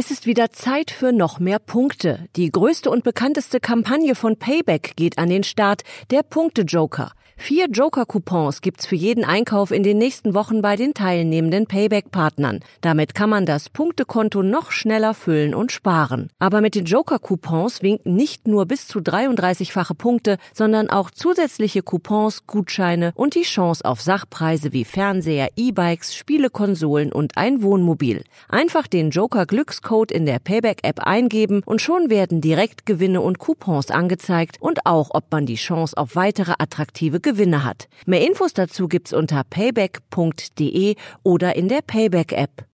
Es ist wieder Zeit für noch mehr Punkte. Die größte und bekannteste Kampagne von Payback geht an den Start, der Punkte-Joker. Vier Joker-Coupons gibt's für jeden Einkauf in den nächsten Wochen bei den teilnehmenden Payback-Partnern. Damit kann man das Punktekonto noch schneller füllen und sparen. Aber mit den Joker-Coupons winken nicht nur bis zu 33-fache Punkte, sondern auch zusätzliche Coupons, Gutscheine und die Chance auf Sachpreise wie Fernseher, E-Bikes, Spielekonsolen und ein Wohnmobil. Einfach den Joker-Glückscode in der Payback-App eingeben und schon werden direkt Gewinne und Coupons angezeigt und auch, ob man die Chance auf weitere attraktive Gewinne hat. Mehr Infos dazu gibt's unter payback.de oder in der Payback-App.